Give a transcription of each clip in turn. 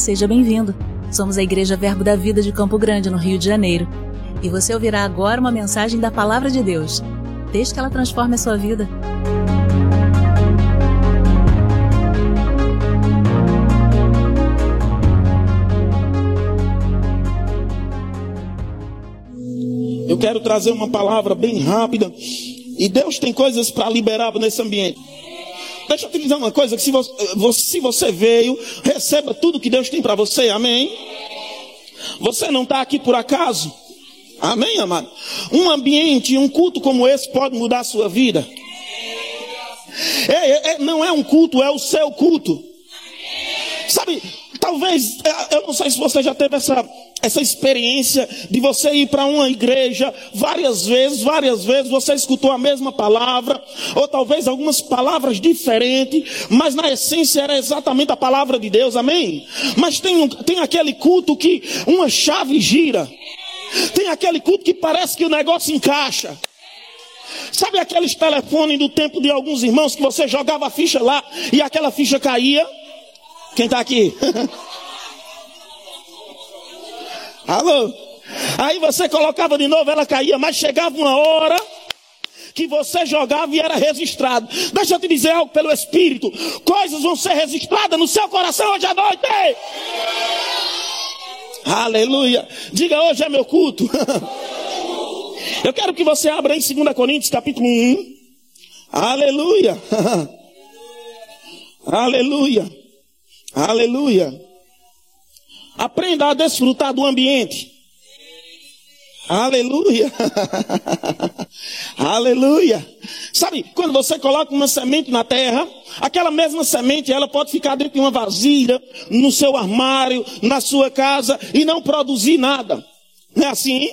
seja bem-vindo. Somos a Igreja Verbo da Vida de Campo Grande, no Rio de Janeiro. E você ouvirá agora uma mensagem da Palavra de Deus. Desde que ela transforme a sua vida. Eu quero trazer uma palavra bem rápida. E Deus tem coisas para liberar nesse ambiente. Deixa eu te dizer uma coisa: que se você, se você veio, receba tudo que Deus tem para você, amém? Você não está aqui por acaso, amém, amado? Um ambiente, um culto como esse pode mudar a sua vida. É, é, é, não é um culto, é o seu culto. Sabe, talvez, é, eu não sei se você já teve essa essa experiência de você ir para uma igreja várias vezes, várias vezes você escutou a mesma palavra, ou talvez algumas palavras diferentes, mas na essência era exatamente a palavra de Deus, amém? Mas tem, tem aquele culto que uma chave gira, tem aquele culto que parece que o negócio encaixa. Sabe aqueles telefones do tempo de alguns irmãos que você jogava a ficha lá e aquela ficha caía? Quem está aqui? Alô? Aí você colocava de novo, ela caía, mas chegava uma hora que você jogava e era registrado. Deixa eu te dizer algo pelo Espírito: coisas vão ser registradas no seu coração hoje à noite. Aleluia. Diga hoje é meu culto. eu quero que você abra em 2 Coríntios capítulo 1. Aleluia. Aleluia. Aleluia. Aprenda a desfrutar do ambiente. Aleluia. Aleluia. Sabe, quando você coloca uma semente na terra, aquela mesma semente, ela pode ficar dentro de uma vasilha, no seu armário, na sua casa e não produzir nada. Não é assim?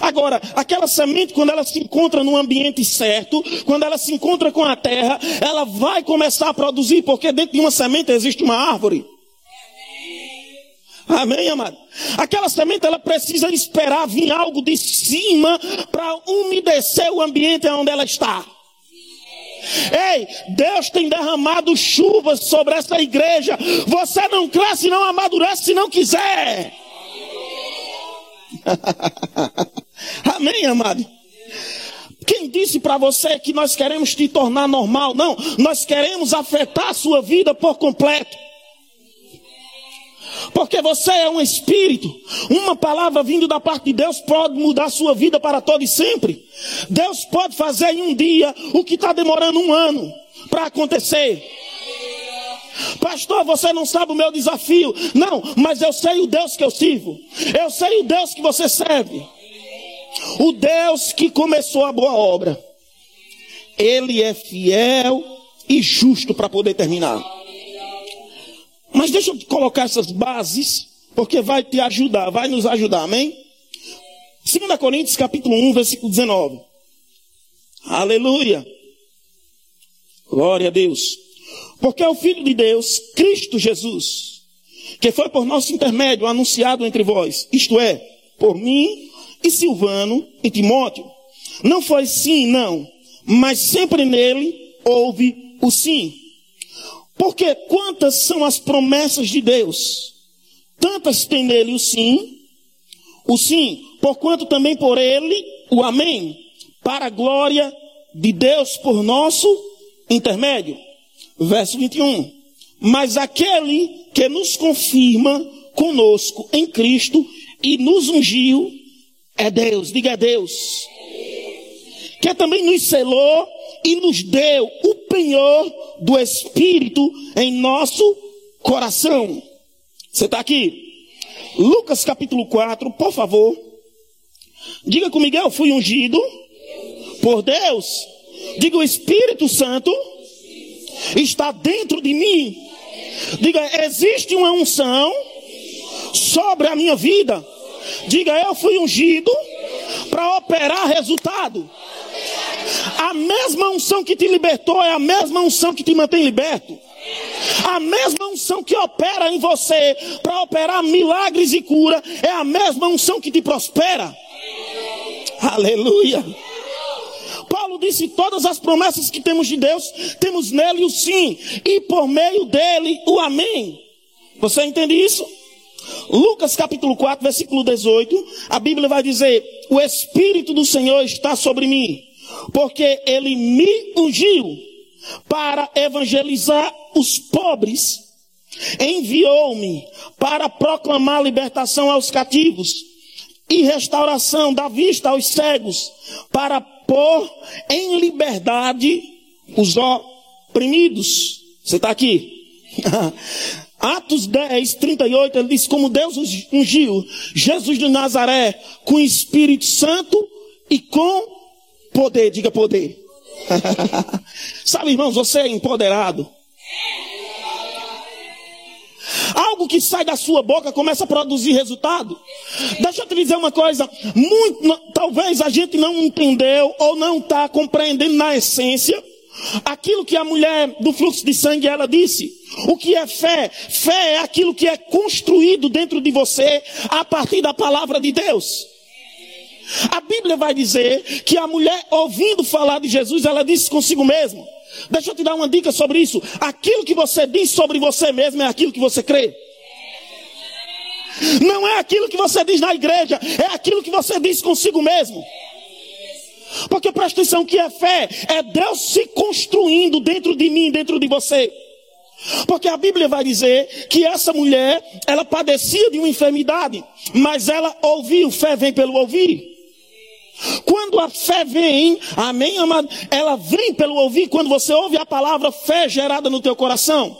Agora, aquela semente, quando ela se encontra no ambiente certo, quando ela se encontra com a terra, ela vai começar a produzir, porque dentro de uma semente existe uma árvore. Amém, amado? Aquela semente ela precisa esperar vir algo de cima para umedecer o ambiente onde ela está. Ei, Deus tem derramado chuvas sobre essa igreja. Você não cresce, não amadurece se não quiser. Amém, amado? Quem disse para você que nós queremos te tornar normal? Não, nós queremos afetar a sua vida por completo. Porque você é um espírito. Uma palavra vindo da parte de Deus pode mudar a sua vida para todo e sempre. Deus pode fazer em um dia o que está demorando um ano para acontecer. Pastor, você não sabe o meu desafio. Não, mas eu sei o Deus que eu sirvo. Eu sei o Deus que você serve. O Deus que começou a boa obra. Ele é fiel e justo para poder terminar. Mas deixa eu colocar essas bases, porque vai te ajudar, vai nos ajudar, amém? 2 Coríntios capítulo 1, versículo 19. Aleluia. Glória a Deus. Porque é o Filho de Deus, Cristo Jesus, que foi por nosso intermédio anunciado entre vós, isto é, por mim e Silvano e Timóteo. Não foi sim, não, mas sempre nele houve o sim. Porque quantas são as promessas de Deus? Tantas tem nele o sim, o sim, porquanto também por ele o amém, para a glória de Deus por nosso intermédio. Verso 21. Mas aquele que nos confirma conosco em Cristo e nos ungiu é Deus, diga Deus. Que também nos selou e nos deu o penhor do Espírito em nosso coração. Você está aqui? Lucas capítulo 4, por favor. Diga comigo, eu fui ungido por Deus. Diga, o Espírito Santo está dentro de mim. Diga, existe uma unção sobre a minha vida. Diga, eu fui ungido para operar resultado. A mesma unção que te libertou é a mesma unção que te mantém liberto. A mesma unção que opera em você para operar milagres e cura é a mesma unção que te prospera. Aleluia. Paulo disse: todas as promessas que temos de Deus, temos nele o sim, e por meio dele o amém. Você entende isso? Lucas capítulo 4, versículo 18, a Bíblia vai dizer: O Espírito do Senhor está sobre mim, porque ele me ungiu para evangelizar os pobres, enviou-me para proclamar libertação aos cativos e restauração da vista aos cegos, para pôr em liberdade os oprimidos. Você está aqui? Atos 10, 38, ele diz: Como Deus ungiu Jesus de Nazaré com Espírito Santo e com poder, diga poder. Sabe, irmãos, você é empoderado. Algo que sai da sua boca começa a produzir resultado. Deixa eu te dizer uma coisa. Muito, talvez a gente não entendeu ou não está compreendendo na essência aquilo que a mulher do fluxo de sangue ela disse. O que é fé? Fé é aquilo que é construído dentro de você a partir da palavra de Deus. A Bíblia vai dizer que a mulher, ouvindo falar de Jesus, ela disse consigo mesma: Deixa eu te dar uma dica sobre isso. Aquilo que você diz sobre você mesmo é aquilo que você crê. Não é aquilo que você diz na igreja, é aquilo que você diz consigo mesmo. Porque presta atenção que é fé, é Deus se construindo dentro de mim, dentro de você. Porque a Bíblia vai dizer que essa mulher, ela padecia de uma enfermidade, mas ela ouviu, fé vem pelo ouvir. Quando a fé vem, amém, amado, ela vem pelo ouvir, quando você ouve a palavra fé gerada no teu coração.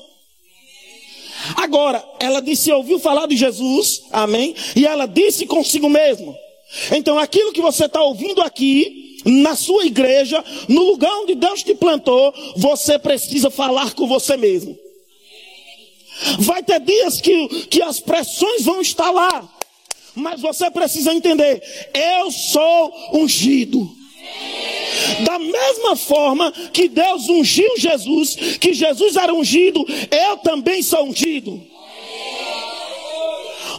Agora, ela disse, ouviu falar de Jesus, amém, e ela disse consigo mesmo. Então, aquilo que você está ouvindo aqui, na sua igreja, no lugar onde Deus te plantou, você precisa falar com você mesmo. Vai ter dias que, que as pressões vão estar lá. Mas você precisa entender: eu sou ungido. Da mesma forma que Deus ungiu Jesus, que Jesus era ungido, eu também sou ungido.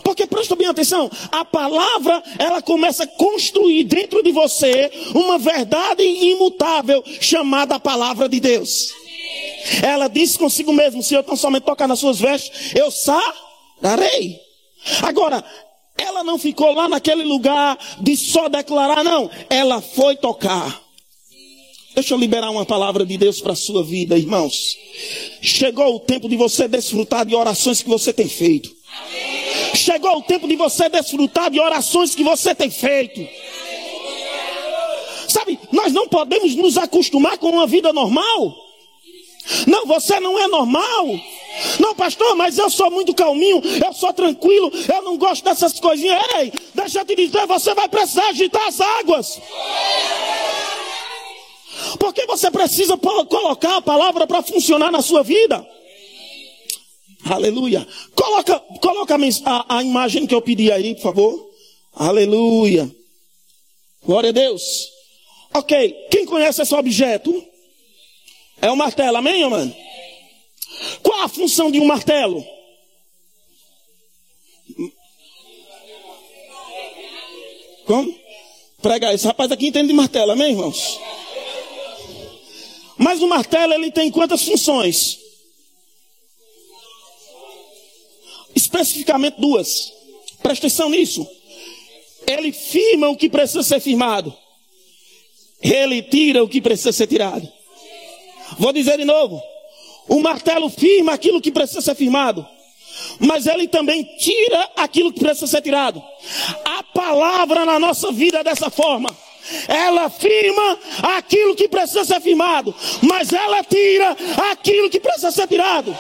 Porque presta bem atenção, a palavra ela começa a construir dentro de você uma verdade imutável chamada palavra de Deus. Ela disse consigo mesmo: se eu tão somente tocar nas suas vestes, eu sararei. Agora, ela não ficou lá naquele lugar de só declarar, não. Ela foi tocar. Deixa eu liberar uma palavra de Deus para a sua vida, irmãos. Chegou o tempo de você desfrutar de orações que você tem feito. Chegou o tempo de você desfrutar de orações que você tem feito. Sabe, nós não podemos nos acostumar com uma vida normal. Não, você não é normal. Não, pastor, mas eu sou muito calminho, eu sou tranquilo, eu não gosto dessas coisinhas. Ei, deixa eu te dizer, você vai precisar agitar as águas. Porque você precisa colocar a palavra para funcionar na sua vida. Aleluia. Coloca, coloca a, a, imagem que eu pedi aí, por favor. Aleluia. Glória a Deus. Ok, quem conhece esse objeto? É o martelo, amém, mano? Qual a função de um martelo? Como? Prega esse rapaz aqui entende de martelo, amém, irmãos? Mas o martelo ele tem quantas funções? Especificamente duas. Presta atenção nisso. Ele firma o que precisa ser firmado. Ele tira o que precisa ser tirado. Vou dizer de novo. O martelo firma aquilo que precisa ser firmado. Mas ele também tira aquilo que precisa ser tirado. A palavra na nossa vida é dessa forma. Ela firma aquilo que precisa ser firmado, mas ela tira aquilo que precisa ser tirado.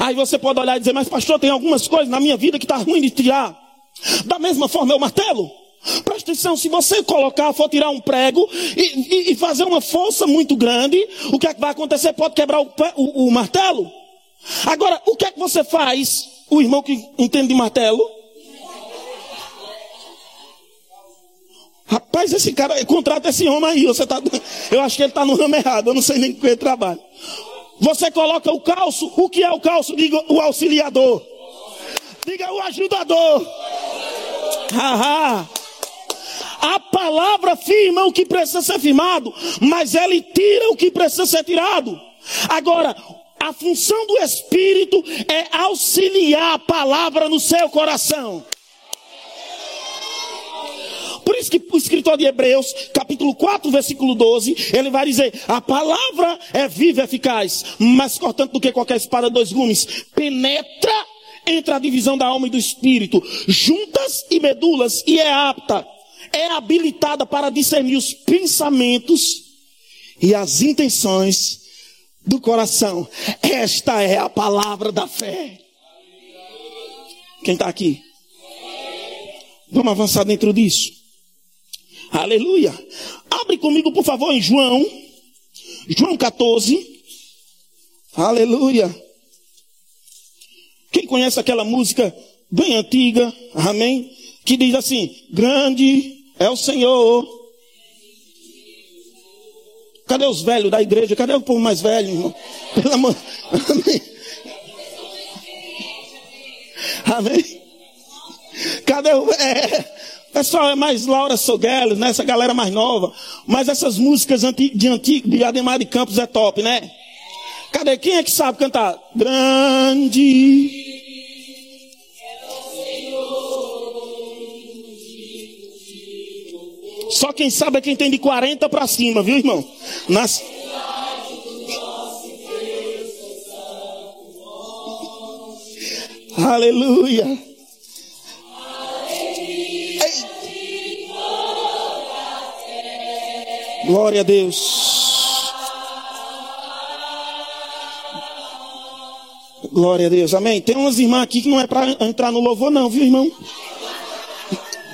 Aí você pode olhar e dizer, mas pastor, tem algumas coisas na minha vida que está ruim de tirar. Da mesma forma é o martelo. Presta atenção, se você colocar, for tirar um prego e, e, e, fazer uma força muito grande, o que é que vai acontecer? Pode quebrar o, o, o martelo. Agora, o que é que você faz? O irmão que entende de martelo. Rapaz, esse cara, contrata esse homem aí. Você tá, eu acho que ele está no ramo errado. Eu não sei nem com que ele trabalha. Você coloca o calço. O que é o calço? Diga o auxiliador. Diga o ajudador. Haha. A palavra firma o que precisa ser firmado, mas ele tira o que precisa ser tirado. Agora, A função do Espírito é auxiliar a palavra no seu coração. Por isso que o escritor de Hebreus, capítulo 4, versículo 12, ele vai dizer: a palavra é viva e eficaz, mais cortante do que qualquer espada de dois gumes, penetra entre a divisão da alma e do espírito, juntas e medulas, e é apta, é habilitada para discernir os pensamentos e as intenções do coração. Esta é a palavra da fé. Quem está aqui? Vamos avançar dentro disso. Aleluia. Abre comigo, por favor, em João. João 14. Aleluia. Quem conhece aquela música bem antiga, amém? Que diz assim: Grande é o Senhor. Cadê os velhos da igreja? Cadê o povo mais velho, irmão? Pelo amor. Amém. Cadê o. É, Pessoal, é mais Laura Sogueles, né? Essa galera mais nova. Mas essas músicas de antigo, de Ademar de Campos é top, né? Cadê? Quem é que sabe cantar? Grande. Só quem sabe é quem tem de 40 para cima, viu, irmão? Nas... Aleluia. Glória a Deus. Glória a Deus. Amém. Tem umas irmãs aqui que não é para entrar no louvor, não, viu, irmão?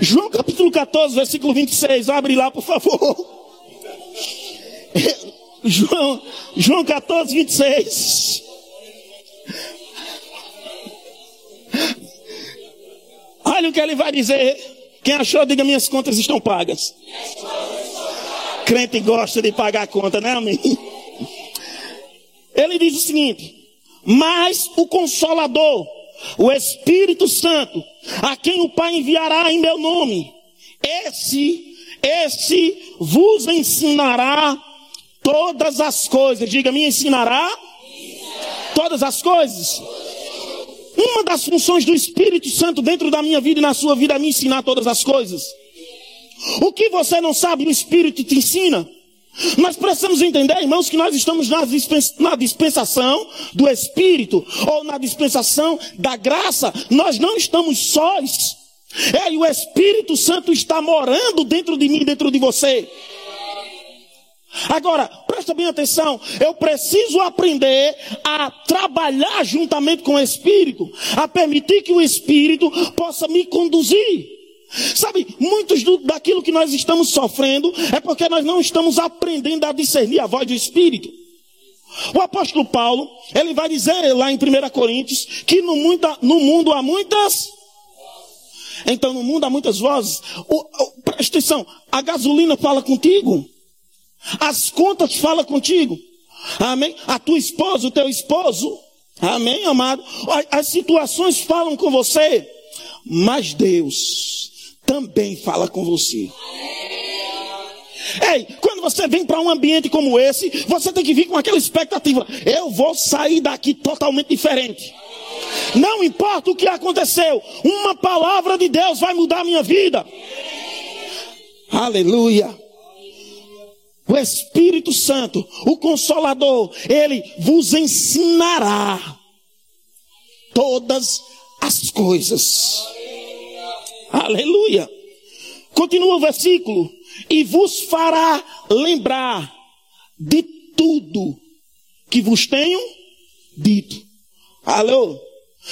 João capítulo 14, versículo 26. Abre lá, por favor. João, João 14, 26. Olha o que ele vai dizer. Quem achou, diga: minhas contas estão pagas. Crente gosta de pagar a conta, né, amém? Ele diz o seguinte: Mas o Consolador, o Espírito Santo, a quem o Pai enviará em meu nome, esse, esse vos ensinará todas as coisas. Diga, me ensinará todas as coisas. Uma das funções do Espírito Santo dentro da minha vida e na sua vida é me ensinar todas as coisas. O que você não sabe, o Espírito te ensina. Nós precisamos entender, irmãos, que nós estamos na dispensação do Espírito, ou na dispensação da graça. Nós não estamos sós. É, e o Espírito Santo está morando dentro de mim, dentro de você. Agora, presta bem atenção, eu preciso aprender a trabalhar juntamente com o Espírito, a permitir que o Espírito possa me conduzir. Sabe, muitos do, daquilo que nós estamos sofrendo é porque nós não estamos aprendendo a discernir a voz do Espírito. O apóstolo Paulo, ele vai dizer lá em 1 Coríntios que no, muita, no mundo há muitas. Então no mundo há muitas vozes. O, o, presta atenção, a gasolina fala contigo. As contas falam contigo. Amém? A tua esposa, o teu esposo. Amém, amado? As situações falam com você. Mas Deus também fala com você. Ei, quando você vem para um ambiente como esse, você tem que vir com aquela expectativa: eu vou sair daqui totalmente diferente. Não importa o que aconteceu, uma palavra de Deus vai mudar a minha vida. Aleluia. O Espírito Santo, o Consolador, ele vos ensinará todas as coisas. Aleluia. Continua o versículo. E vos fará lembrar de tudo que vos tenho dito. Alô?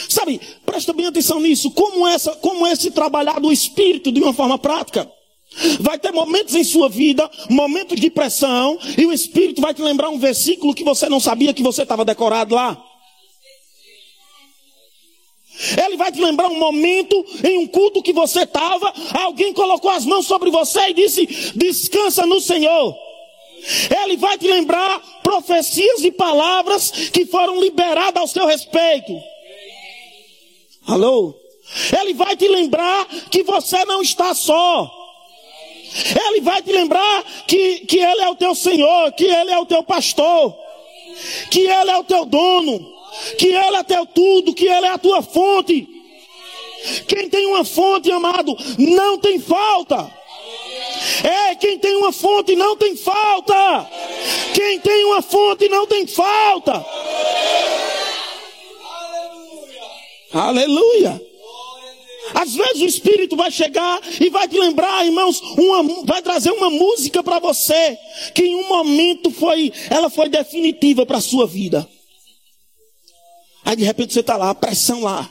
Sabe, presta bem atenção nisso. Como, essa, como esse trabalhar do Espírito de uma forma prática. Vai ter momentos em sua vida, momentos de pressão, e o Espírito vai te lembrar um versículo que você não sabia que você estava decorado lá. Ele vai te lembrar um momento em um culto que você estava, alguém colocou as mãos sobre você e disse: descansa no Senhor. Ele vai te lembrar profecias e palavras que foram liberadas ao seu respeito. Alô? Ele vai te lembrar que você não está só. Ele vai te lembrar que, que Ele é o teu Senhor, que Ele é o teu pastor. que Ele é o teu dono, que Ele é teu tudo, que Ele é a tua fonte. Quem tem uma fonte, amado, não tem falta. É, quem tem uma fonte não tem falta. Quem tem uma fonte não tem falta. Aleluia. Às vezes o Espírito vai chegar e vai te lembrar, irmãos, uma, vai trazer uma música para você que em um momento foi, ela foi definitiva para a sua vida. Aí de repente você está lá, a pressão lá.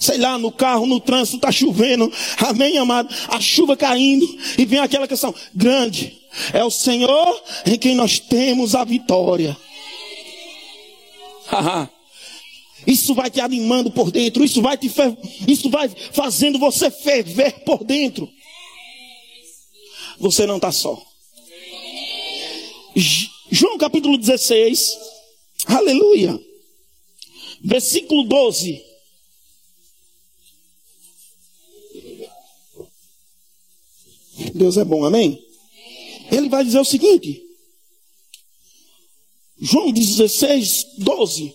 Sei lá, no carro, no trânsito, está chovendo. Amém, amado? A chuva caindo. E vem aquela questão. Grande é o Senhor em quem nós temos a vitória. Isso vai te animando por dentro, isso vai te isso vai fazendo você ferver por dentro. Você não está só. João capítulo 16, aleluia, versículo 12. Deus é bom, amém? Ele vai dizer o seguinte, João 16, 12.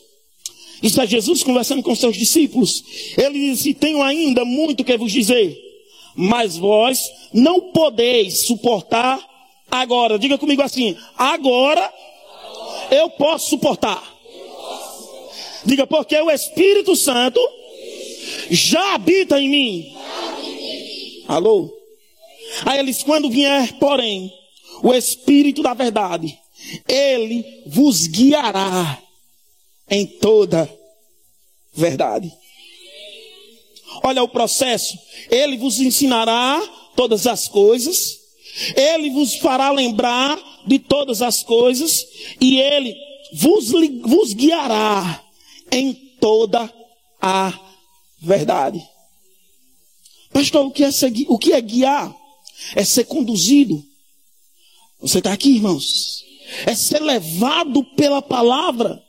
Isso é Jesus conversando com seus discípulos. Ele disse: Tenho ainda muito que vos dizer, mas vós não podeis suportar agora. Diga comigo assim: agora eu posso suportar. Diga, porque o Espírito Santo já habita em mim. Alô? Aí eles, quando vier, porém, o Espírito da verdade, ele vos guiará em toda verdade. Olha o processo. Ele vos ensinará todas as coisas. Ele vos fará lembrar de todas as coisas. E ele vos, vos guiará em toda a verdade. Pastor, o que é, seguir, o que é guiar? É ser conduzido. Você está aqui, irmãos? É ser levado pela palavra.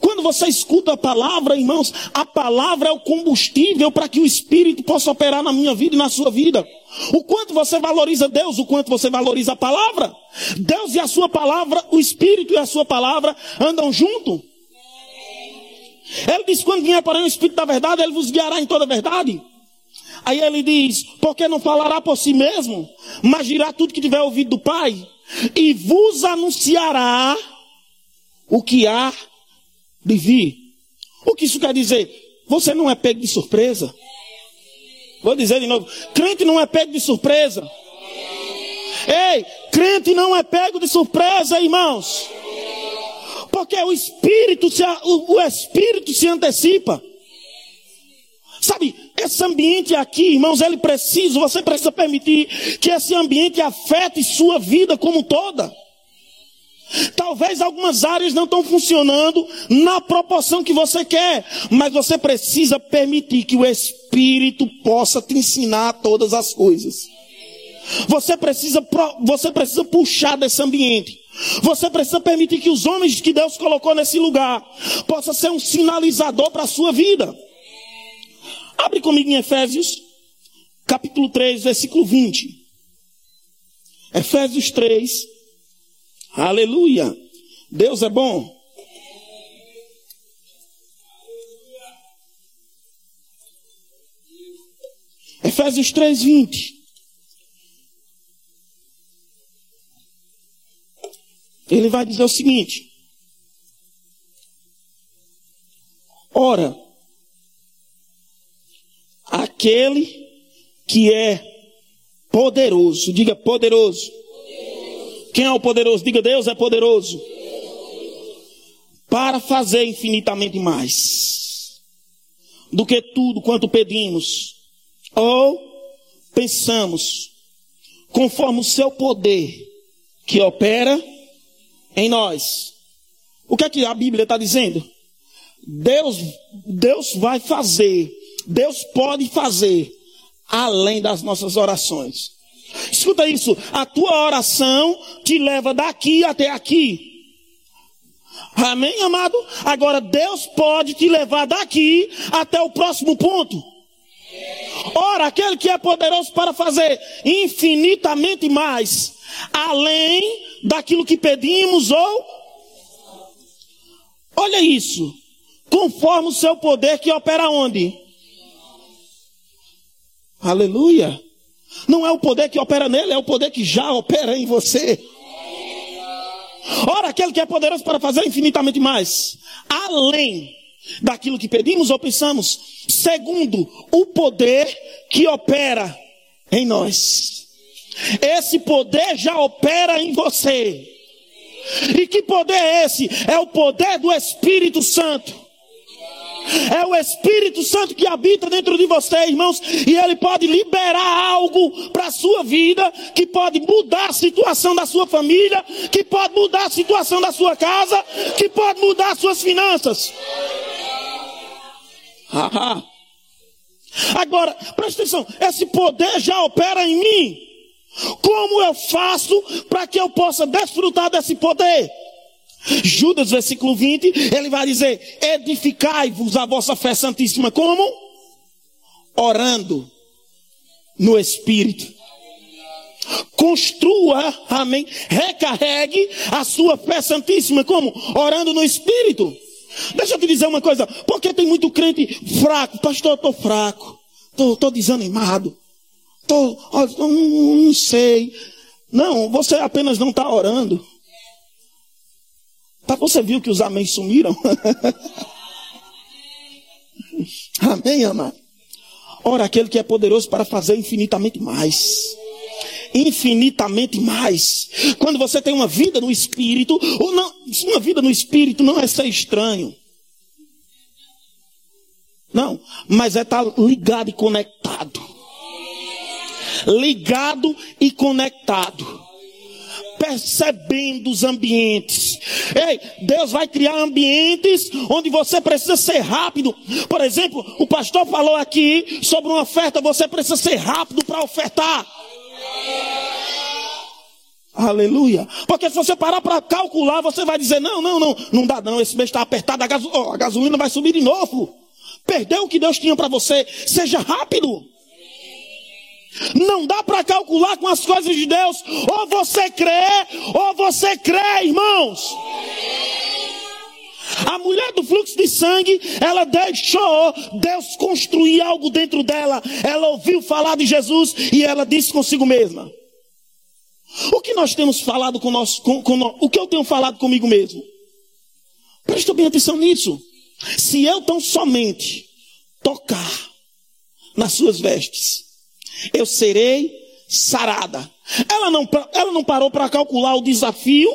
Quando você escuta a palavra, irmãos, a palavra é o combustível para que o Espírito possa operar na minha vida e na sua vida. O quanto você valoriza Deus, o quanto você valoriza a palavra. Deus e a sua palavra, o Espírito e a sua palavra andam junto. Ele diz: quando vier para o Espírito da verdade, ele vos guiará em toda a verdade. Aí ele diz: porque não falará por si mesmo, mas dirá tudo que tiver ouvido do Pai, e vos anunciará o que há de vir. O que isso quer dizer? Você não é pego de surpresa. Vou dizer de novo: crente não é pego de surpresa. Ei, crente não é pego de surpresa, irmãos. Porque o Espírito se, o, o Espírito se antecipa. Sabe, esse ambiente aqui, irmãos, ele precisa, você precisa permitir que esse ambiente afete sua vida como toda. Talvez algumas áreas não estão funcionando na proporção que você quer, mas você precisa permitir que o Espírito possa te ensinar todas as coisas. Você precisa, você precisa puxar desse ambiente. Você precisa permitir que os homens que Deus colocou nesse lugar possam ser um sinalizador para a sua vida. Abre comigo em Efésios, capítulo 3, versículo 20. Efésios 3, Aleluia. Deus é bom. Efésios 3, 20. Ele vai dizer o seguinte: Ora, aquele que é poderoso, diga poderoso, quem é o poderoso? Diga, Deus é poderoso. Para fazer infinitamente mais do que tudo quanto pedimos ou pensamos, conforme o seu poder que opera em nós. O que é que a Bíblia está dizendo? Deus, Deus vai fazer, Deus pode fazer além das nossas orações. Escuta isso, a tua oração te leva daqui até aqui. Amém, amado? Agora Deus pode te levar daqui até o próximo ponto. Ora, aquele que é poderoso para fazer infinitamente mais, além daquilo que pedimos ou Olha isso. Conforme o seu poder que opera onde? Aleluia. Não é o poder que opera nele, é o poder que já opera em você. Ora, aquele que é poderoso para fazer infinitamente mais, além daquilo que pedimos ou pensamos, segundo o poder que opera em nós. Esse poder já opera em você. E que poder é esse? É o poder do Espírito Santo. É o Espírito Santo que habita dentro de você, irmãos, e ele pode liberar algo para a sua vida, que pode mudar a situação da sua família, que pode mudar a situação da sua casa, que pode mudar as suas finanças. Agora, presta atenção, esse poder já opera em mim. Como eu faço para que eu possa desfrutar desse poder? Judas, versículo 20, ele vai dizer: Edificai-vos a vossa fé santíssima. Como? Orando no Espírito. Construa, amém. Recarregue a sua fé santíssima. Como? Orando no Espírito. Deixa eu te dizer uma coisa, porque tem muito crente fraco, pastor, eu estou fraco, estou desanimado, tô, não, não sei. Não, você apenas não está orando. Tá, você viu que os amém sumiram? amém, amado? Ora, aquele que é poderoso para fazer infinitamente mais infinitamente mais. Quando você tem uma vida no espírito, ou não, uma vida no espírito não é ser estranho. Não, mas é estar ligado e conectado. Ligado e conectado. Percebendo os ambientes. Ei, Deus vai criar ambientes onde você precisa ser rápido. Por exemplo, o pastor falou aqui sobre uma oferta, você precisa ser rápido para ofertar. Aleluia. Porque se você parar para calcular, você vai dizer: não, não, não, não dá não, esse mês está apertado, a, gaso oh, a gasolina vai subir de novo. Perdeu o que Deus tinha para você. Seja rápido. Não dá para calcular com as coisas de Deus. Ou você crê, ou você crê, irmãos. A mulher do fluxo de sangue, ela deixou Deus construir algo dentro dela. Ela ouviu falar de Jesus e ela disse consigo mesma: O que nós temos falado com nós, com, com, o que eu tenho falado comigo mesmo? Presta bem atenção nisso. Se eu tão somente tocar nas suas vestes, eu serei sarada. Ela não, ela não parou para calcular o desafio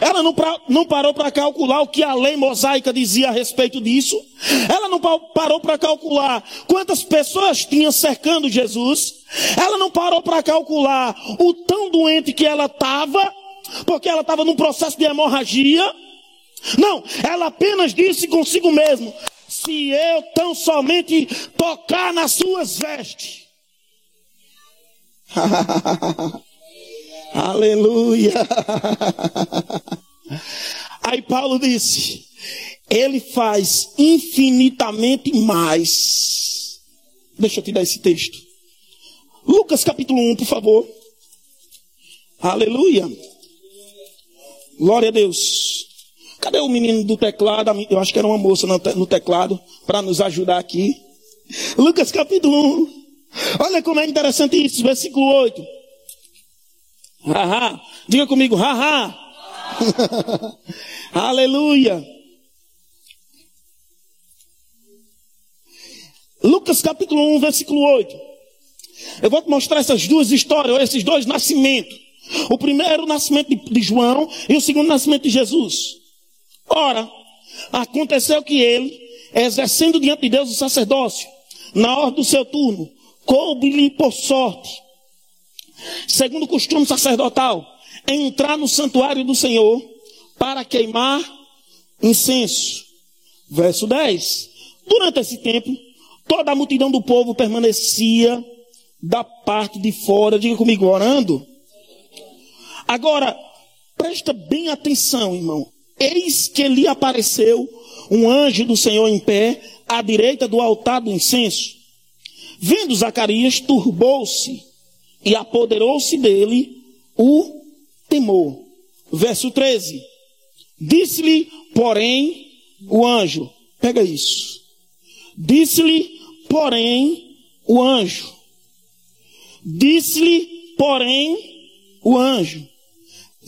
ela não, pra, não parou para calcular o que a lei mosaica dizia a respeito disso. Ela não parou para calcular quantas pessoas tinham cercando Jesus. Ela não parou para calcular o tão doente que ela estava, porque ela estava num processo de hemorragia. Não, ela apenas disse consigo mesmo: se eu tão somente tocar nas suas vestes. Aleluia. Aí Paulo disse: Ele faz infinitamente mais. Deixa eu te dar esse texto. Lucas capítulo 1, por favor. Aleluia. Glória a Deus. Cadê o menino do teclado? Eu acho que era uma moça no teclado para nos ajudar aqui. Lucas capítulo 1. Olha como é interessante isso, versículo 8. Haha. Diga comigo, haha. Aleluia. Lucas capítulo 1, versículo 8. Eu vou te mostrar essas duas histórias, esses dois nascimentos. O primeiro nascimento de João e o segundo nascimento de Jesus. Ora, aconteceu que ele, exercendo diante de Deus o sacerdócio, na hora do seu turno, coube-lhe por sorte segundo o costume sacerdotal, entrar no santuário do Senhor para queimar incenso. Verso 10. Durante esse tempo, toda a multidão do povo permanecia da parte de fora, diga comigo, orando. Agora, presta bem atenção, irmão. Eis que lhe apareceu um anjo do Senhor em pé, à direita do altar do incenso. Vendo Zacarias, turbou-se e apoderou-se dele o temor. Verso 13. Disse-lhe, porém, o anjo, pega isso. Disse-lhe, porém, o anjo. Disse-lhe, porém, o anjo.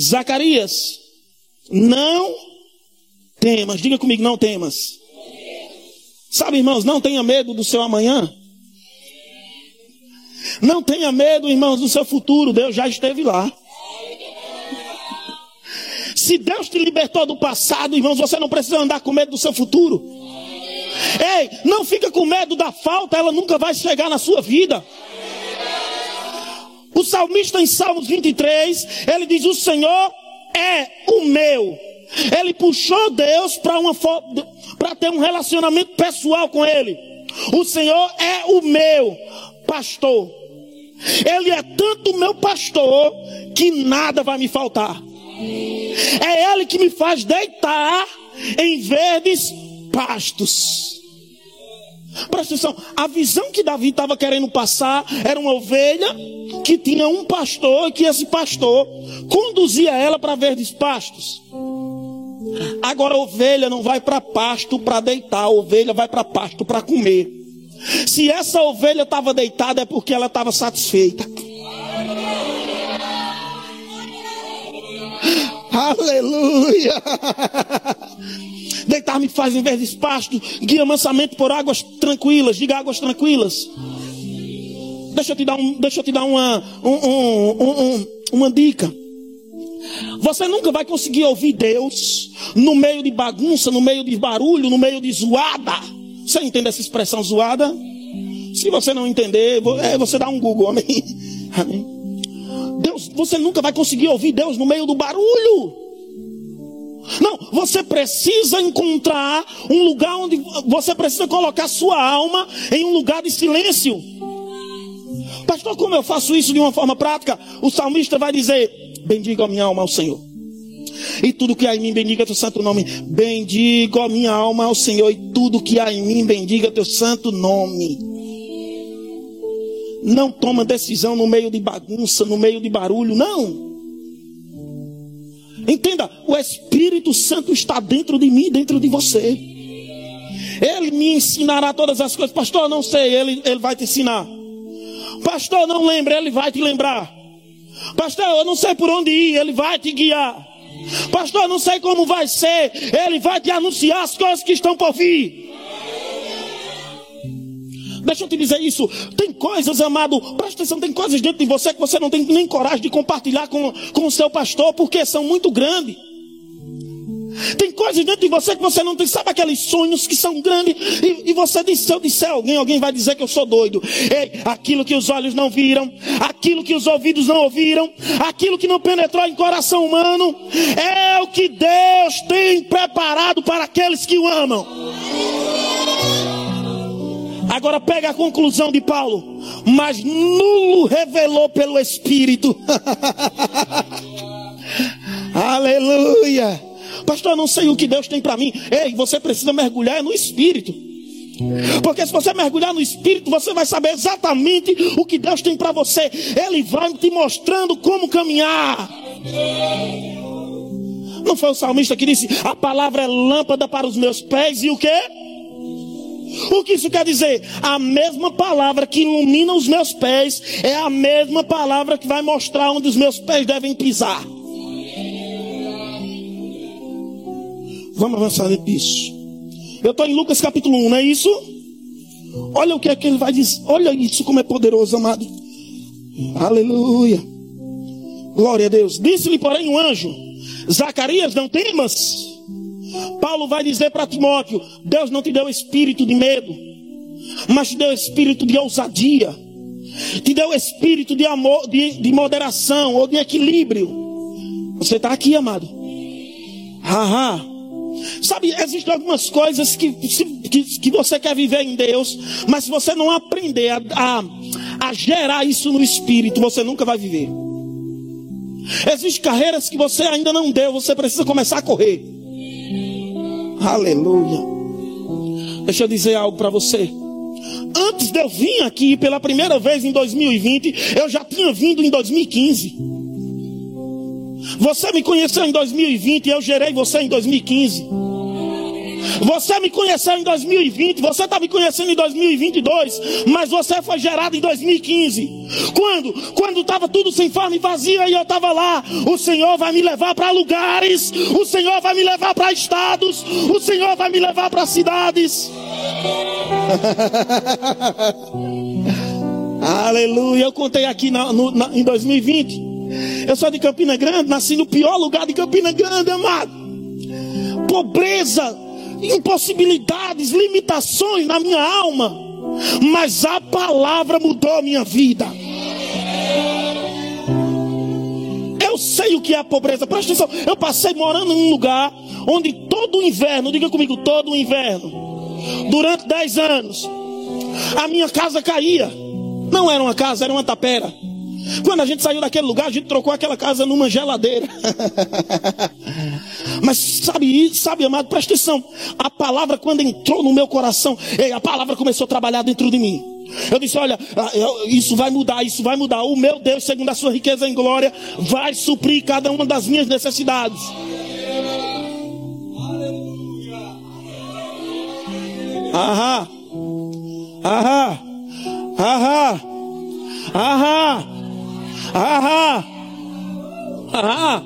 Zacarias, não temas. Diga comigo, não temas. Sabe, irmãos, não tenha medo do seu amanhã. Não tenha medo, irmãos, do seu futuro. Deus já esteve lá. Se Deus te libertou do passado, irmãos, você não precisa andar com medo do seu futuro. Ei, não fica com medo da falta, ela nunca vai chegar na sua vida. O salmista em Salmos 23, ele diz: O Senhor é o meu. Ele puxou Deus para uma para ter um relacionamento pessoal com ele. O Senhor é o meu pastor. Ele é tanto meu pastor que nada vai me faltar. É Ele que me faz deitar em verdes pastos. Presta atenção, a visão que Davi estava querendo passar era uma ovelha que tinha um pastor e que esse pastor conduzia ela para verdes pastos. Agora a ovelha não vai para pasto para deitar, a ovelha vai para pasto para comer. Se essa ovelha estava deitada é porque ela estava satisfeita. Aleluia! Deitar-me faz em verdes pastos, guia mansamente por águas tranquilas, diga águas tranquilas. Deixa eu te dar, um, deixa eu te dar uma, um, um, uma dica. Você nunca vai conseguir ouvir Deus no meio de bagunça, no meio de barulho, no meio de zoada. Você entende essa expressão zoada? Se você não entender, é, você dá um Google, amém? amém. Deus, você nunca vai conseguir ouvir Deus no meio do barulho. Não, você precisa encontrar um lugar onde você precisa colocar sua alma em um lugar de silêncio. Pastor, como eu faço isso de uma forma prática? O salmista vai dizer: Bendiga a minha alma ao Senhor. E tudo que há em mim, bendiga teu santo nome. Bendiga a minha alma ao Senhor. E tudo que há em mim, bendiga teu santo nome. Não toma decisão no meio de bagunça, no meio de barulho, não. Entenda, o Espírito Santo está dentro de mim, dentro de você. Ele me ensinará todas as coisas. Pastor, não sei, ele, ele vai te ensinar. Pastor, não lembra, ele vai te lembrar. Pastor, eu não sei por onde ir, ele vai te guiar. Pastor, não sei como vai ser, ele vai te anunciar as coisas que estão por vir. Deixa eu te dizer isso. Tem coisas, amado, presta atenção, tem coisas dentro de você que você não tem nem coragem de compartilhar com, com o seu pastor, porque são muito grandes. Tem coisas dentro de você que você não tem. Sabe aqueles sonhos que são grandes? E, e você diz: se eu disser alguém, alguém vai dizer que eu sou doido. Ei, aquilo que os olhos não viram, aquilo que os ouvidos não ouviram, aquilo que não penetrou em coração humano, é o que Deus tem preparado para aqueles que o amam. Agora pega a conclusão de Paulo. Mas nulo revelou pelo Espírito. Aleluia. Pastor, eu não sei o que Deus tem para mim. Ei, você precisa mergulhar no Espírito. Porque se você mergulhar no Espírito, você vai saber exatamente o que Deus tem para você. Ele vai te mostrando como caminhar. Não foi o salmista que disse: A palavra é lâmpada para os meus pés e o que? O que isso quer dizer? A mesma palavra que ilumina os meus pés é a mesma palavra que vai mostrar onde os meus pés devem pisar. Vamos avançar nisso. Eu estou em Lucas capítulo 1, não é isso? Olha o que é que ele vai dizer. Olha isso como é poderoso, amado. Aleluia. Glória a Deus. Disse-lhe, porém, um anjo: Zacarias, não temas. Paulo vai dizer para Timóteo: Deus não te deu espírito de medo, mas te deu espírito de ousadia, te deu espírito de amor, de, de moderação ou de equilíbrio. Você está aqui, amado. Haha. Sabe, existem algumas coisas que, que, que, você quer viver em Deus, mas se você não aprender a, a, a gerar isso no espírito, você nunca vai viver. Existem carreiras que você ainda não deu, você precisa começar a correr. Aleluia. Deixa eu dizer algo para você. Antes de eu vir aqui pela primeira vez em 2020, eu já tinha vindo em 2015. Você me conheceu em 2020 e eu gerei você em 2015. Você me conheceu em 2020, você está me conhecendo em 2022, mas você foi gerado em 2015. Quando? Quando estava tudo sem forma e vazia e eu estava lá. O Senhor vai me levar para lugares, o Senhor vai me levar para estados, o Senhor vai me levar para cidades. Aleluia. Eu contei aqui na, no, na, em 2020. Eu sou de Campina Grande, nasci no pior lugar de Campina Grande, amado. Pobreza, impossibilidades, limitações na minha alma. Mas a palavra mudou a minha vida. Eu sei o que é a pobreza. Presta atenção. Eu passei morando em um lugar onde todo o inverno, diga comigo, todo o inverno, durante 10 anos, a minha casa caía. Não era uma casa, era uma tapera. Quando a gente saiu daquele lugar, a gente trocou aquela casa numa geladeira. Mas sabe, sabe, amado, presta atenção. A palavra, quando entrou no meu coração, a palavra começou a trabalhar dentro de mim. Eu disse: Olha, ah, isso vai mudar, isso vai mudar. O meu Deus, segundo a sua riqueza em glória, vai suprir cada uma das minhas necessidades. Ahá, ahá, ahá, ahá, ahá, ahá.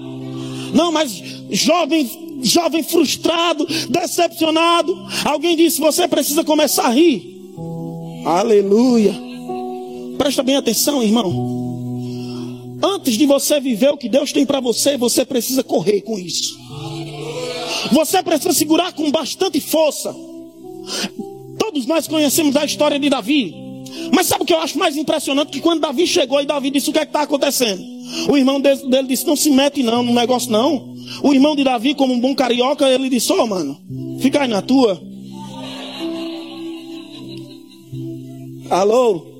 Não, mas jovem, jovem frustrado, decepcionado. Alguém disse: Você precisa começar a rir. Aleluia. Presta bem atenção, irmão. Antes de você viver o que Deus tem para você, você precisa correr com isso. Você precisa segurar com bastante força. Todos nós conhecemos a história de Davi. Mas sabe o que eu acho mais impressionante? Que quando Davi chegou e Davi disse: O que é está acontecendo? O irmão dele disse: Não se mete não no negócio não. O irmão de Davi, como um bom carioca, ele disse: Ô oh, mano, fica aí na tua. Alô?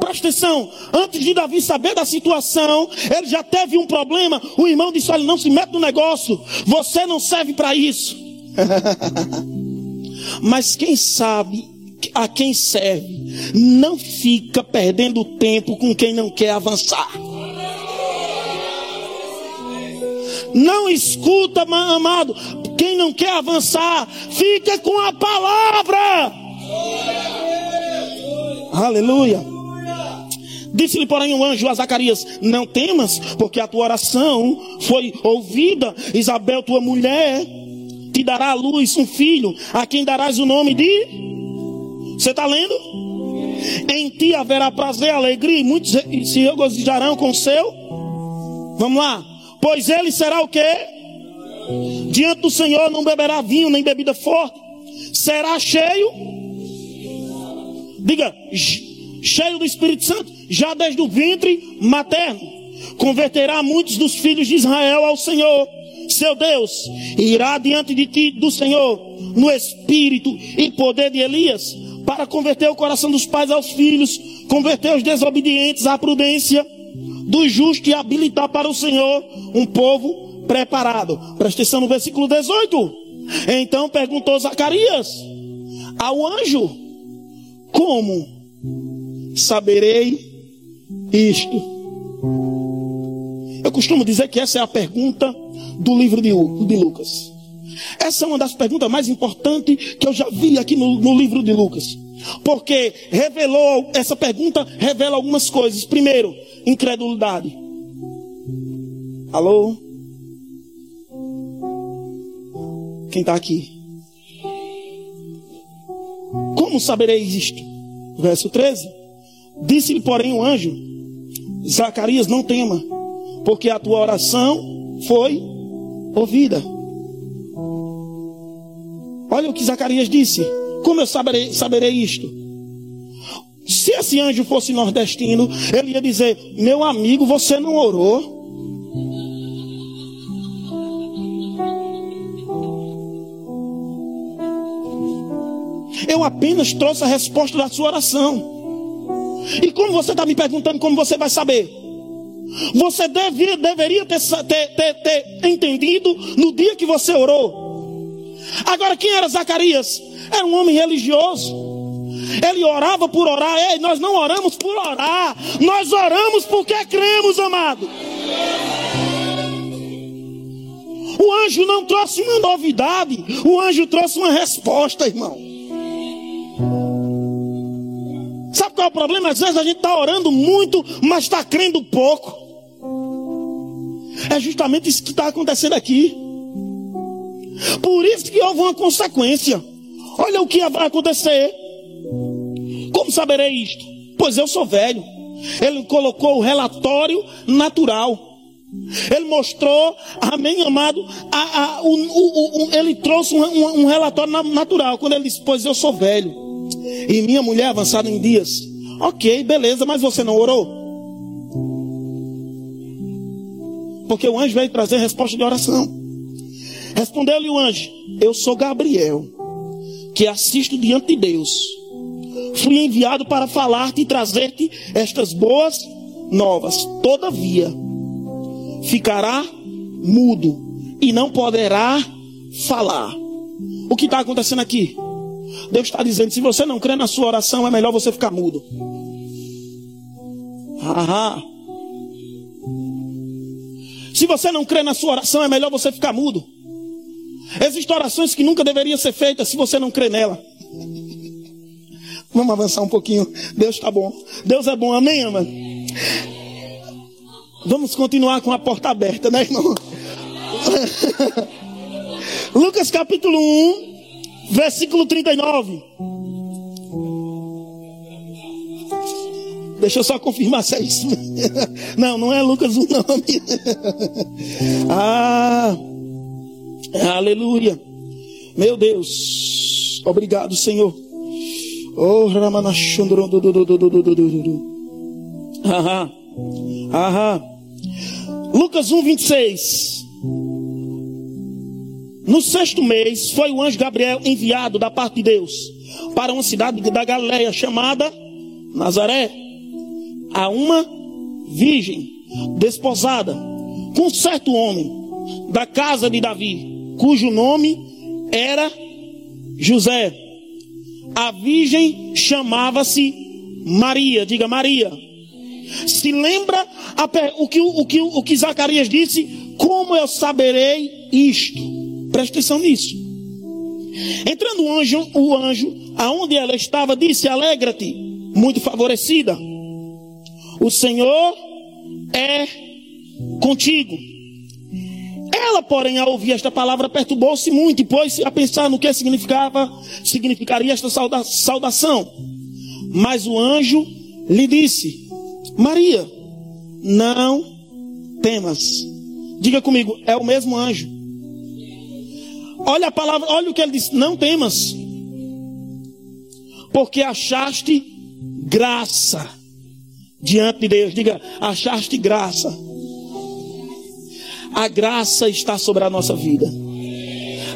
Presta atenção, antes de Davi saber da situação, ele já teve um problema. O irmão disse: Olha, não se mete no negócio, você não serve para isso. Mas quem sabe a quem serve não fica perdendo tempo com quem não quer avançar. Não escuta, amado. Quem não quer avançar, fica com a palavra. Aleluia. Disse-lhe, porém, um anjo a Zacarias: Não temas, porque a tua oração foi ouvida. Isabel, tua mulher, te dará à luz um filho, a quem darás o nome de. Você está lendo? Em ti haverá prazer, alegria, e muitos se regozijarão com o seu. Vamos lá. Pois ele será o quê? Diante do Senhor não beberá vinho nem bebida forte. Será cheio. Diga, cheio do Espírito Santo, já desde o ventre materno. Converterá muitos dos filhos de Israel ao Senhor, seu Deus. Irá diante de ti, do Senhor, no espírito e poder de Elias, para converter o coração dos pais aos filhos, converter os desobedientes à prudência do justo e habilitar para o Senhor um povo preparado. Presta atenção no versículo 18. Então perguntou Zacarias ao anjo: Como saberei isto? Eu costumo dizer que essa é a pergunta do livro de, Lucas. Essa é uma das perguntas mais importantes que eu já vi aqui no, no livro de Lucas. Porque revelou, essa pergunta revela algumas coisas. Primeiro, incredulidade. Alô? Quem está aqui? Como sabereis isto? Verso 13. Disse-lhe, porém, o anjo: Zacarias, não tema, porque a tua oração foi ouvida. Olha o que Zacarias disse. Como eu saberei, saberei isto? Se esse anjo fosse nordestino, ele ia dizer: Meu amigo, você não orou? Eu apenas trouxe a resposta da sua oração. E como você está me perguntando como você vai saber? Você deve, deveria ter, ter, ter, ter entendido no dia que você orou. Agora, quem era Zacarias? Era um homem religioso. Ele orava por orar. Ei, nós não oramos por orar. Nós oramos porque cremos, amado. O anjo não trouxe uma novidade, o anjo trouxe uma resposta, irmão. Sabe qual é o problema? Às vezes a gente está orando muito, mas está crendo pouco. É justamente isso que está acontecendo aqui. Por isso que houve uma consequência. Olha o que vai acontecer. Como saberei isto? Pois eu sou velho. Ele colocou o relatório natural. Ele mostrou, amém, amado, a, a, o, o, o, ele trouxe um, um, um, relatório natural. Quando ele disse, pois eu sou velho. E minha mulher avançada em dias. Ok, beleza, mas você não orou? Porque o anjo veio trazer resposta de oração. Respondeu-lhe o anjo: Eu sou Gabriel, que assisto diante de Deus. Fui enviado para falar-te e trazer-te estas boas novas. Todavia, ficará mudo e não poderá falar. O que está acontecendo aqui? Deus está dizendo: se você não crê na sua oração, é melhor você ficar mudo. Aham. Se você não crê na sua oração, é melhor você ficar mudo. Existem orações que nunca deveriam ser feitas se você não crê nela. Vamos avançar um pouquinho. Deus está bom. Deus é bom. Amém, ama? Vamos continuar com a porta aberta, né, irmão? Lucas capítulo 1, versículo 39. Deixa eu só confirmar se é isso. Não, não é Lucas 1, não. Ah. Aleluia. Meu Deus. Obrigado, Senhor. Oh, Aham. Aham. Lucas 1, 26. No sexto mês foi o anjo Gabriel enviado da parte de Deus para uma cidade da Galileia chamada Nazaré, a uma virgem desposada com um certo homem da casa de Davi cujo nome era José. A virgem chamava-se Maria, diga Maria. Se lembra o que, o, que, o que Zacarias disse? Como eu saberei isto? Preste atenção nisso. Entrando o anjo, o anjo, aonde ela estava, disse: Alegra-te, muito favorecida. O Senhor é contigo. Ela, porém, ao ouvir esta palavra, perturbou-se muito e pôs-se a pensar no que significava, significaria esta sauda, saudação. Mas o anjo lhe disse: Maria, não temas. Diga comigo, é o mesmo anjo. Olha a palavra, olha o que ele disse: Não temas, porque achaste graça diante de Deus. Diga, achaste graça a graça está sobre a nossa vida.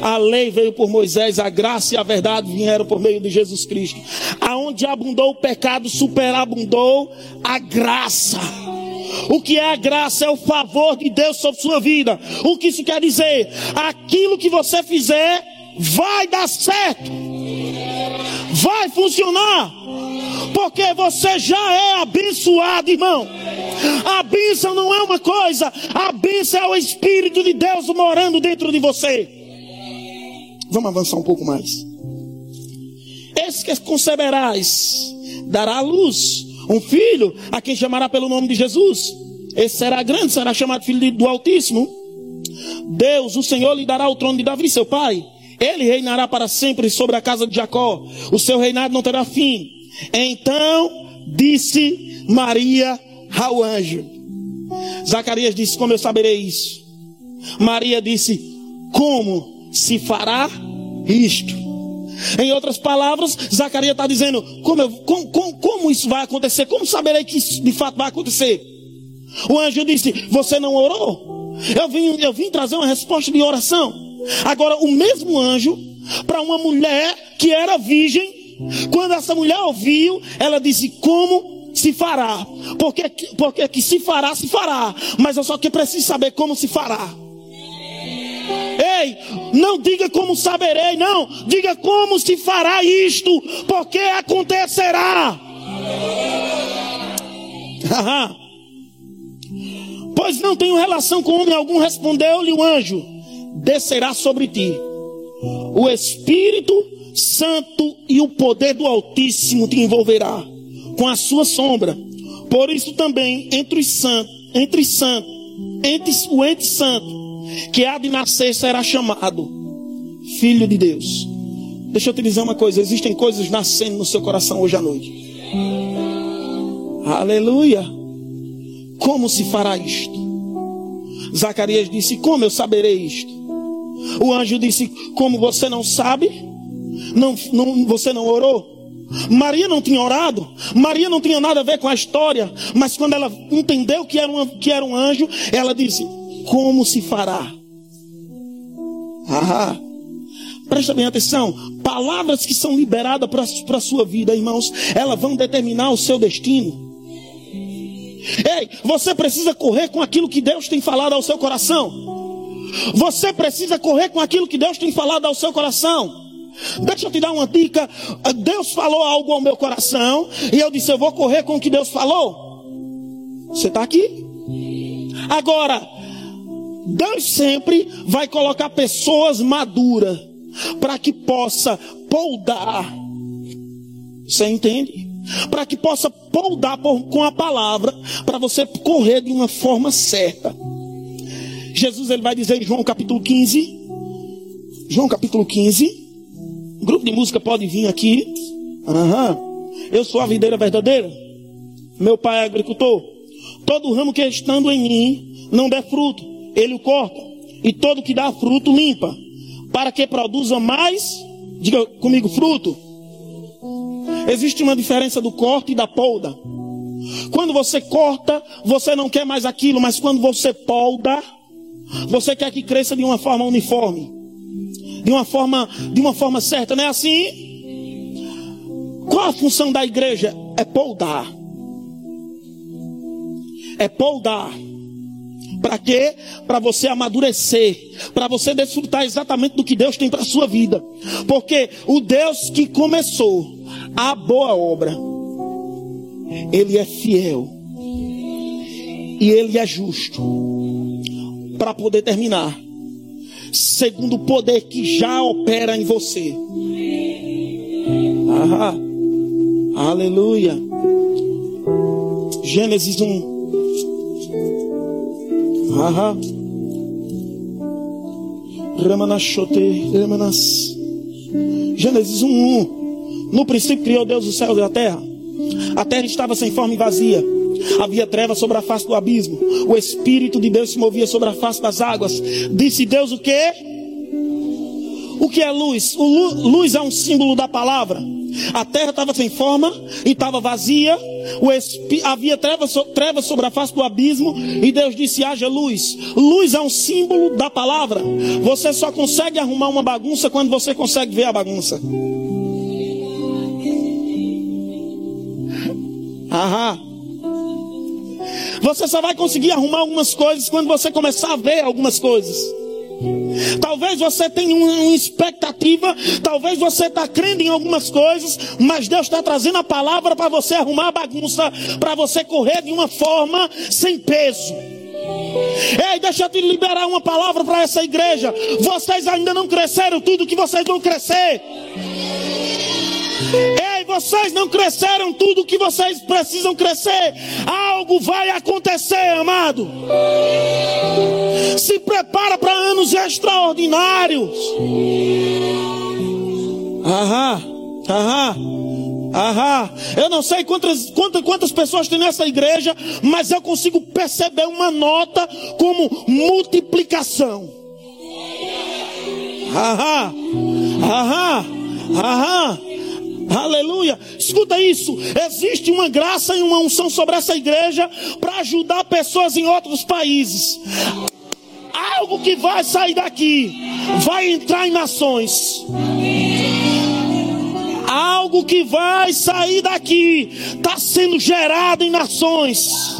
A lei veio por Moisés, a graça e a verdade vieram por meio de Jesus Cristo. Aonde abundou o pecado, superabundou a graça. O que é a graça é o favor de Deus sobre sua vida. O que isso quer dizer? Aquilo que você fizer vai dar certo. Vai funcionar. Porque você já é abençoado, irmão. A bênção não é uma coisa, a bênção é o Espírito de Deus morando dentro de você. Vamos avançar um pouco mais. Esse que conceberás dará à luz um filho a quem chamará pelo nome de Jesus. Esse será grande, será chamado filho do Altíssimo. Deus, o Senhor, lhe dará o trono de Davi, seu pai. Ele reinará para sempre sobre a casa de Jacó. O seu reinado não terá fim. Então disse Maria ao anjo. Zacarias disse: Como eu saberei isso? Maria disse: Como se fará isto? Em outras palavras, Zacarias está dizendo: como, eu, como, como, como, isso vai acontecer? Como saberei que isso de fato vai acontecer? O anjo disse: Você não orou? Eu vim, eu vim trazer uma resposta de oração. Agora, o mesmo anjo, para uma mulher que era virgem, quando essa mulher ouviu, ela disse: Como se fará. Porque, porque que se fará, se fará. Mas eu só que preciso saber como se fará. Ei, não diga como saberei, não. Diga como se fará isto, porque acontecerá. pois não tenho relação com homem algum, respondeu-lhe o anjo. descerá sobre ti. O Espírito Santo e o poder do Altíssimo te envolverá com a sua sombra. Por isso também entre os santos, entre santos, entre o ente santo que há de nascer será chamado filho de Deus. Deixa eu te dizer uma coisa: existem coisas nascendo no seu coração hoje à noite. Aleluia. Como se fará isto? Zacarias disse: Como eu saberei isto? O anjo disse: Como você não sabe? Não, não, você não orou? Maria não tinha orado, Maria não tinha nada a ver com a história, mas quando ela entendeu que era, uma, que era um anjo, ela disse: Como se fará? Ah, Presta bem atenção. Palavras que são liberadas para a sua vida, irmãos, elas vão determinar o seu destino. Ei, você precisa correr com aquilo que Deus tem falado ao seu coração. Você precisa correr com aquilo que Deus tem falado ao seu coração. Deixa eu te dar uma dica. Deus falou algo ao meu coração e eu disse: Eu vou correr com o que Deus falou. Você está aqui? Agora, Deus sempre vai colocar pessoas maduras para que possa poldar. Você entende? Para que possa poldar com a palavra, para você correr de uma forma certa. Jesus ele vai dizer em João capítulo 15, João capítulo 15, grupo de música pode vir aqui. Uhum. Eu sou a videira verdadeira. Meu pai é agricultor. Todo ramo que estando em mim não der fruto, ele o corta. E todo que dá fruto limpa, para que produza mais, diga comigo, fruto. Existe uma diferença do corte e da polda. Quando você corta, você não quer mais aquilo, mas quando você polda, você quer que cresça de uma forma uniforme, de uma forma, de uma forma certa, não é assim? Qual a função da igreja? É poldar. É poldar. Para quê? Para você amadurecer, para você desfrutar exatamente do que Deus tem para a sua vida. Porque o Deus que começou a boa obra, ele é fiel. E ele é justo para poder terminar, segundo o poder que já opera em você. Ah, aleluia. Gênesis 1. Aha. Ramanachote, Ramanas. Gênesis 1, 1. No princípio criou Deus os céus e a terra. A terra estava sem forma e vazia. Havia trevas sobre a face do abismo. O Espírito de Deus se movia sobre a face das águas. Disse Deus o que? O que é luz? O luz é um símbolo da palavra. A terra estava sem forma e estava vazia. havia trevas, trevas sobre a face do abismo. E Deus disse: haja luz. Luz é um símbolo da palavra. Você só consegue arrumar uma bagunça quando você consegue ver a bagunça. Aham. Você só vai conseguir arrumar algumas coisas quando você começar a ver algumas coisas. Talvez você tenha uma expectativa, talvez você está crendo em algumas coisas, mas Deus está trazendo a palavra para você arrumar a bagunça, para você correr de uma forma sem peso. Ei, deixa eu te liberar uma palavra para essa igreja. Vocês ainda não cresceram tudo que vocês vão crescer. Ei, vocês não cresceram tudo que vocês precisam crescer. Algo vai acontecer, amado. Se prepara para anos extraordinários. Aham, aham. Aham, eu não sei quantas, quantas, quantas pessoas tem nessa igreja, mas eu consigo perceber uma nota como multiplicação. Aham, aham, aham. Aleluia. Escuta isso. Existe uma graça e uma unção sobre essa igreja para ajudar pessoas em outros países. Algo que vai sair daqui vai entrar em nações. Algo que vai sair daqui está sendo gerado em nações.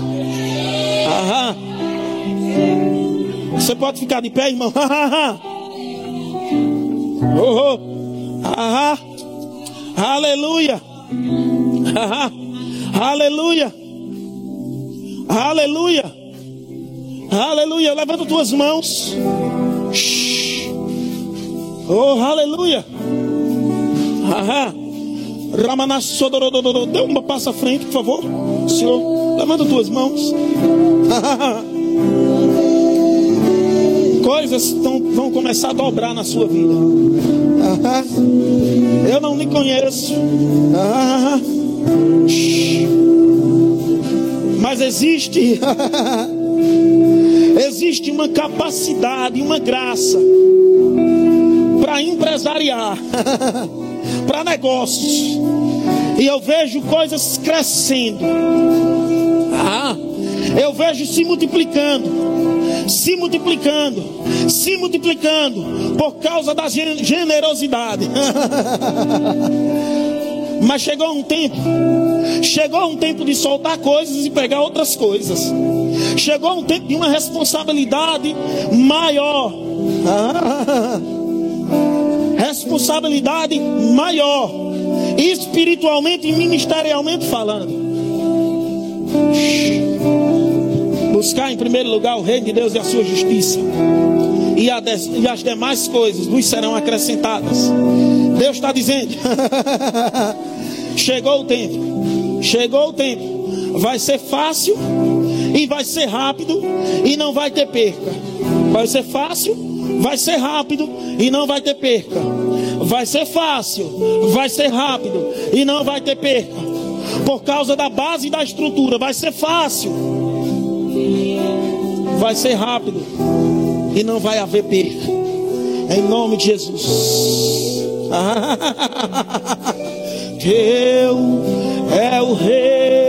Aham. Você pode ficar de pé, irmão. oh, oh. Aleluia. Aleluia. Aleluia. Aleluia. Levanta tuas mãos. Oh, aleluia. Aham. Ramanassodorododo. Dê uma passa à frente, por favor. Senhor, levanta tuas mãos. Coisas tão, vão começar a dobrar na sua vida. Eu não lhe conheço. Mas existe. existe uma capacidade, uma graça para empresariar, para negócios. E eu vejo coisas crescendo. Ah, eu vejo se multiplicando, se multiplicando, se multiplicando por causa da generosidade. Mas chegou um tempo, chegou um tempo de soltar coisas e pegar outras coisas. Chegou um tempo de uma responsabilidade maior. responsabilidade maior, espiritualmente e ministerialmente falando. Buscar em primeiro lugar o reino de Deus e a sua justiça, e, as demais coisas nos serão acrescentadas. Deus está dizendo: chegou o tempo, chegou o tempo. Vai ser fácil e vai ser rápido e não vai ter perca. Vai ser fácil, vai ser rápido e não vai ter perca. Vai ser fácil, vai ser rápido e não vai ter perca. Por causa da base da estrutura, vai ser fácil. Vai ser rápido e não vai haver perca. Em nome de Jesus. Teu é o reino.